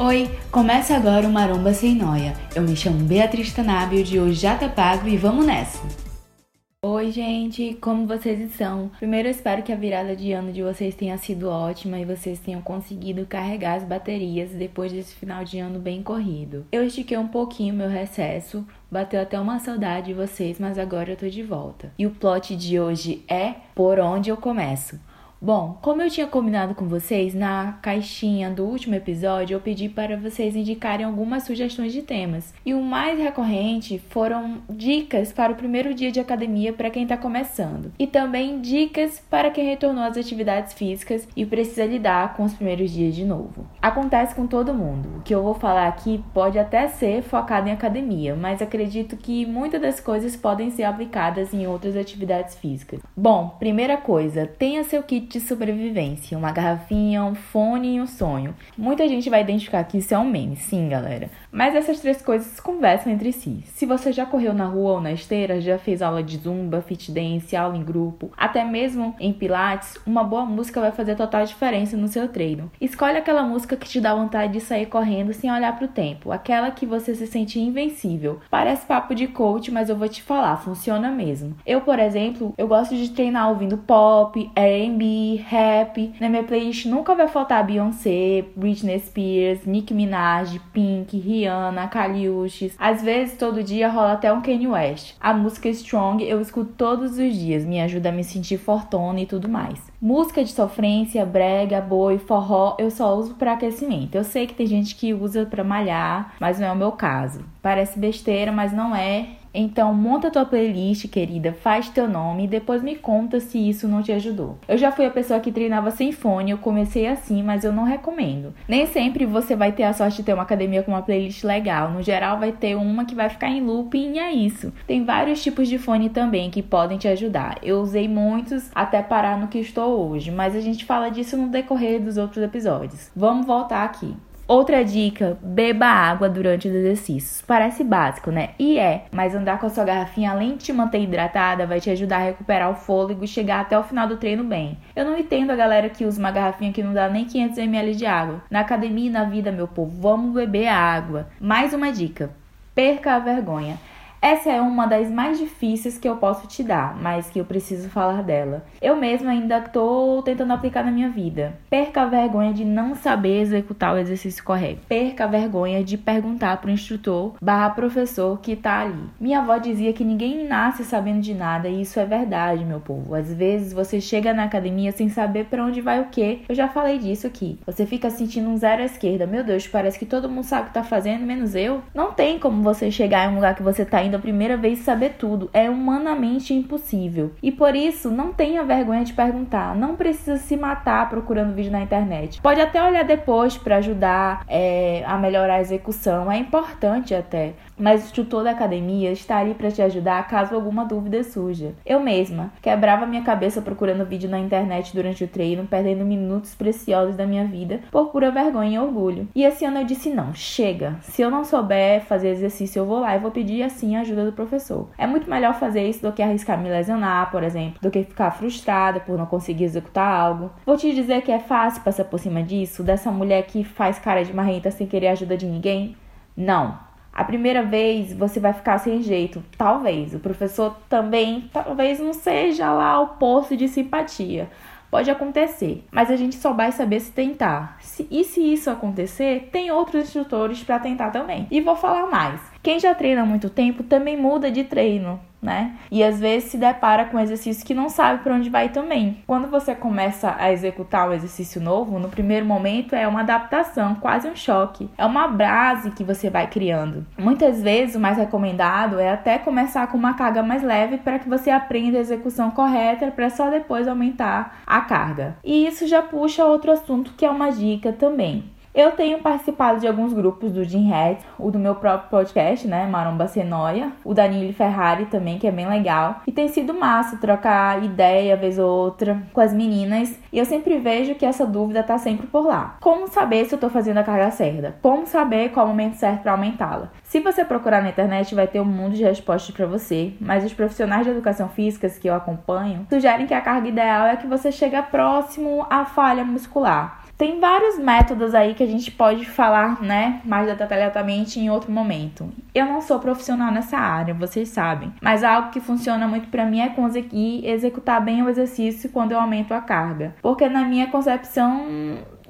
Oi, começa agora o Maromba Sem Noia. Eu me chamo Beatriz Tanábio, de hoje já tá pago e vamos nessa! Oi, gente, como vocês estão? Primeiro, eu espero que a virada de ano de vocês tenha sido ótima e vocês tenham conseguido carregar as baterias depois desse final de ano bem corrido. Eu estiquei um pouquinho meu recesso, bateu até uma saudade de vocês, mas agora eu tô de volta. E o plot de hoje é Por Onde Eu Começo. Bom, como eu tinha combinado com vocês, na caixinha do último episódio eu pedi para vocês indicarem algumas sugestões de temas. E o mais recorrente foram dicas para o primeiro dia de academia para quem está começando. E também dicas para quem retornou às atividades físicas e precisa lidar com os primeiros dias de novo. Acontece com todo mundo. O que eu vou falar aqui pode até ser focado em academia, mas acredito que muitas das coisas podem ser aplicadas em outras atividades físicas. Bom, primeira coisa, tenha seu kit de sobrevivência, uma garrafinha, um fone e um sonho. Muita gente vai identificar que isso é um meme, sim, galera. Mas essas três coisas conversam entre si. Se você já correu na rua ou na esteira, já fez aula de zumba, fit dance, aula em grupo, até mesmo em pilates, uma boa música vai fazer total diferença no seu treino. Escolhe aquela música que te dá vontade de sair correndo sem olhar para o tempo, aquela que você se sente invencível. Parece papo de coach, mas eu vou te falar, funciona mesmo. Eu, por exemplo, eu gosto de treinar ouvindo pop, R&B, rap. Na minha playlist nunca vai faltar Beyoncé, Britney Spears, Nicki Minaj, Pink, Rihanna, Kaliushis. Às vezes, todo dia rola até um Kanye West. A música Strong eu escuto todos os dias, me ajuda a me sentir fortuna e tudo mais. Música de sofrência, brega, boi, forró, eu só uso para aquecimento. Eu sei que tem gente que usa para malhar, mas não é o meu caso. Parece besteira, mas não é. Então, monta tua playlist, querida, faz teu nome e depois me conta se isso não te ajudou. Eu já fui a pessoa que treinava sem fone, eu comecei assim, mas eu não recomendo. Nem sempre você vai ter a sorte de ter uma academia com uma playlist legal. No geral, vai ter uma que vai ficar em looping e é isso. Tem vários tipos de fone também que podem te ajudar. Eu usei muitos até parar no que estou hoje, mas a gente fala disso no decorrer dos outros episódios. Vamos voltar aqui. Outra dica: beba água durante os exercícios. Parece básico, né? E é, mas andar com a sua garrafinha, além de te manter hidratada, vai te ajudar a recuperar o fôlego e chegar até o final do treino bem. Eu não entendo a galera que usa uma garrafinha que não dá nem 500 ml de água. Na academia e na vida, meu povo, vamos beber água. Mais uma dica: perca a vergonha. Essa é uma das mais difíceis que eu posso te dar, mas que eu preciso falar dela. Eu mesma ainda tô tentando aplicar na minha vida. Perca a vergonha de não saber executar o exercício correto. Perca a vergonha de perguntar pro instrutor barra professor que tá ali. Minha avó dizia que ninguém nasce sabendo de nada e isso é verdade, meu povo. Às vezes você chega na academia sem saber para onde vai o que. Eu já falei disso aqui. Você fica sentindo um zero à esquerda. Meu Deus, parece que todo mundo sabe o que tá fazendo, menos eu. Não tem como você chegar em um lugar que você tá a primeira vez saber tudo. É humanamente impossível. E por isso, não tenha vergonha de perguntar. Não precisa se matar procurando vídeo na internet. Pode até olhar depois para ajudar é, a melhorar a execução. É importante até. Mas o instrutor da academia está ali para te ajudar caso alguma dúvida surja. Eu mesma quebrava minha cabeça procurando vídeo na internet durante o treino, perdendo minutos preciosos da minha vida por pura vergonha e orgulho. E esse ano eu disse: não, chega. Se eu não souber fazer exercício, eu vou lá e vou pedir assim a ajuda do professor. É muito melhor fazer isso do que arriscar me lesionar, por exemplo, do que ficar frustrada por não conseguir executar algo. Vou te dizer que é fácil passar por cima disso, dessa mulher que faz cara de marrenta sem querer ajuda de ninguém? Não. A primeira vez você vai ficar sem jeito, talvez. O professor também, talvez não seja lá o poço de simpatia. Pode acontecer, mas a gente só vai saber se tentar. Se, e se isso acontecer, tem outros instrutores para tentar também. E vou falar mais. Quem já treina há muito tempo também muda de treino né? E às vezes se depara com exercício que não sabe para onde vai também. Quando você começa a executar o exercício novo, no primeiro momento é uma adaptação, quase um choque. É uma base que você vai criando. Muitas vezes o mais recomendado é até começar com uma carga mais leve para que você aprenda a execução correta para só depois aumentar a carga. E isso já puxa outro assunto que é uma dica também. Eu tenho participado de alguns grupos do Jim Head, o do meu próprio podcast, né, Maromba Senoia, o da Nili Ferrari também, que é bem legal. E tem sido massa trocar ideia vez ou outra com as meninas. E eu sempre vejo que essa dúvida tá sempre por lá. Como saber se eu tô fazendo a carga certa? Como saber qual o momento certo para aumentá-la? Se você procurar na internet, vai ter um mundo de respostas para você, mas os profissionais de educação física que eu acompanho sugerem que a carga ideal é que você chega próximo à falha muscular. Tem vários métodos aí que a gente pode falar, né, mais detalhadamente em outro momento. Eu não sou profissional nessa área, vocês sabem, mas algo que funciona muito para mim é conseguir executar bem o exercício quando eu aumento a carga. Porque na minha concepção,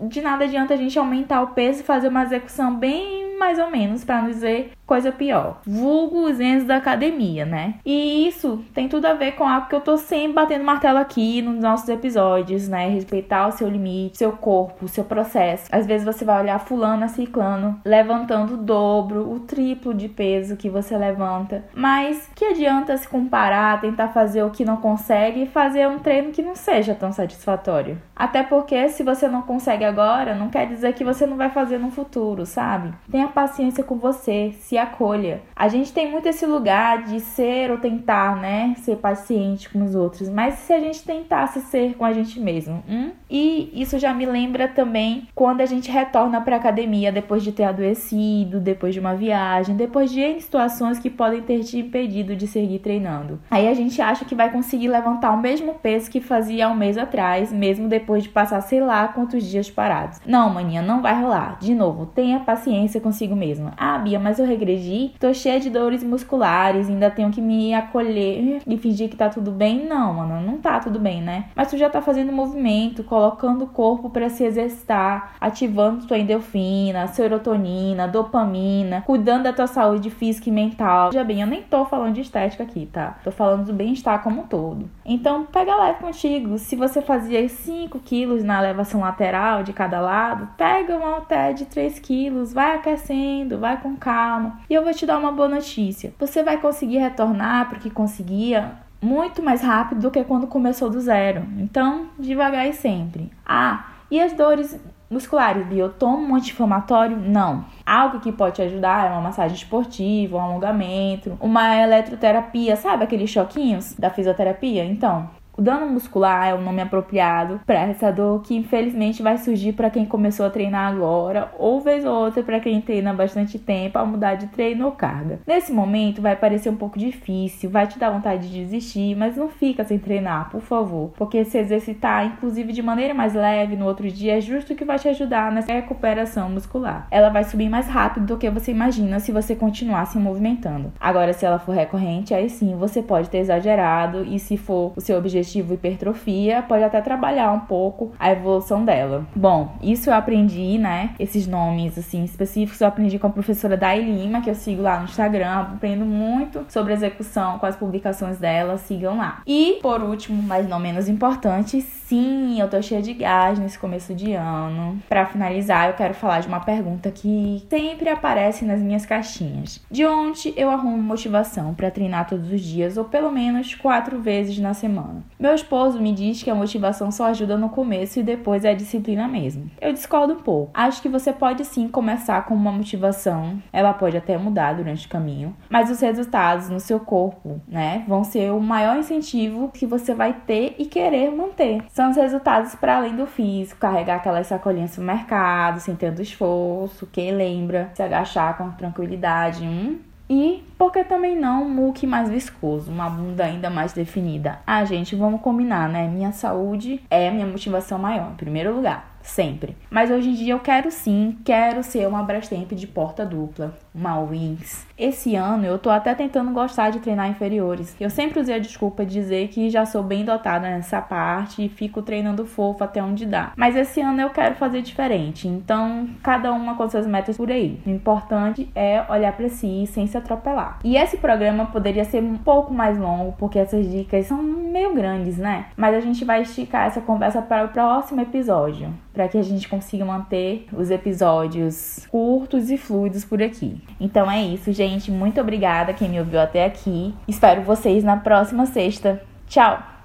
de nada adianta a gente aumentar o peso e fazer uma execução bem mais ou menos, para não dizer coisa pior. Vulgo os enzos da academia, né? E isso tem tudo a ver com algo que eu tô sempre batendo martelo aqui nos nossos episódios, né? Respeitar o seu limite, seu corpo, seu processo. Às vezes você vai olhar fulano, ciclano, levantando o dobro, o triplo de peso que você levanta. Mas que adianta se comparar, tentar fazer o que não consegue e fazer um treino que não seja tão satisfatório? Até porque se você não consegue agora, não quer dizer que você não vai fazer no futuro, sabe? Tenha paciência com você, se acolha. A gente tem muito esse lugar de ser ou tentar, né, ser paciente com os outros, mas se a gente tentasse ser com a gente mesmo, hum? E isso já me lembra também quando a gente retorna para academia depois de ter adoecido, depois de uma viagem, depois de situações que podem ter te impedido de seguir treinando. Aí a gente acha que vai conseguir levantar o mesmo peso que fazia um mês atrás, mesmo depois de passar sei lá quantos dias parados. Não, maninha, não vai rolar. De novo, tenha paciência consigo mesma. Ah, Bia, mas eu regredi, tô cheia de dores musculares, ainda tenho que me acolher e fingir que tá tudo bem. Não, mano, não tá tudo bem, né? Mas tu já tá fazendo movimento, colocando o corpo para se exercitar, ativando tua endorfina, serotonina, dopamina, cuidando da tua saúde física e mental. Já bem, eu nem tô falando de estética aqui, tá? Tô falando do bem-estar como um todo. Então, pega leve contigo. Se você fazia 5 quilos na elevação lateral de cada lado, pega um halter de 3 quilos, vai aquecendo, vai com calma. E eu vou te dar uma boa notícia. Você vai conseguir retornar porque conseguia muito mais rápido do que quando começou do zero. Então, devagar e sempre. Ah, e as dores musculares, biotomo um anti-inflamatório? Não. Algo que pode te ajudar é uma massagem esportiva, um alongamento, uma eletroterapia, sabe aqueles choquinhos da fisioterapia? Então, o dano muscular é o nome apropriado para essa dor que infelizmente vai surgir para quem começou a treinar agora, ou vez ou outra para quem treina bastante tempo a mudar de treino ou carga. Nesse momento vai parecer um pouco difícil, vai te dar vontade de desistir, mas não fica sem treinar, por favor, porque se exercitar, inclusive de maneira mais leve no outro dia, é justo que vai te ajudar nessa recuperação muscular. Ela vai subir mais rápido do que você imagina se você continuar se movimentando. Agora, se ela for recorrente, aí sim você pode ter exagerado e se for o seu objetivo objetivo hipertrofia, pode até trabalhar um pouco a evolução dela. Bom, isso eu aprendi, né? Esses nomes assim específicos eu aprendi com a professora Dai Lima, que eu sigo lá no Instagram, aprendo muito sobre execução com as publicações dela, sigam lá. E por último, mas não menos importante, sim, eu tô cheia de gás nesse começo de ano. Para finalizar, eu quero falar de uma pergunta que sempre aparece nas minhas caixinhas. De onde eu arrumo motivação para treinar todos os dias ou pelo menos quatro vezes na semana? Meu esposo me diz que a motivação só ajuda no começo e depois é a disciplina mesmo. Eu discordo um pouco. Acho que você pode sim começar com uma motivação, ela pode até mudar durante o caminho, mas os resultados no seu corpo, né, vão ser o maior incentivo que você vai ter e querer manter. São os resultados para além do físico, carregar aquelas sacolinhas no mercado sem tanto esforço, quem lembra, se agachar com tranquilidade, hum, e por que também não um muque mais viscoso, uma bunda ainda mais definida? Ah, gente, vamos combinar, né? Minha saúde é minha motivação maior, em primeiro lugar sempre. Mas hoje em dia eu quero sim, quero ser uma Brastemp de porta dupla, uma Wings. Esse ano eu tô até tentando gostar de treinar inferiores. Eu sempre usei a desculpa de dizer que já sou bem dotada nessa parte e fico treinando fofo até onde dá. Mas esse ano eu quero fazer diferente, então cada uma com suas metas por aí. O importante é olhar para si sem se atropelar. E esse programa poderia ser um pouco mais longo, porque essas dicas são meio grandes, né? Mas a gente vai esticar essa conversa para o próximo episódio para que a gente consiga manter os episódios curtos e fluidos por aqui. Então é isso, gente. Muito obrigada quem me ouviu até aqui. Espero vocês na próxima sexta. Tchau!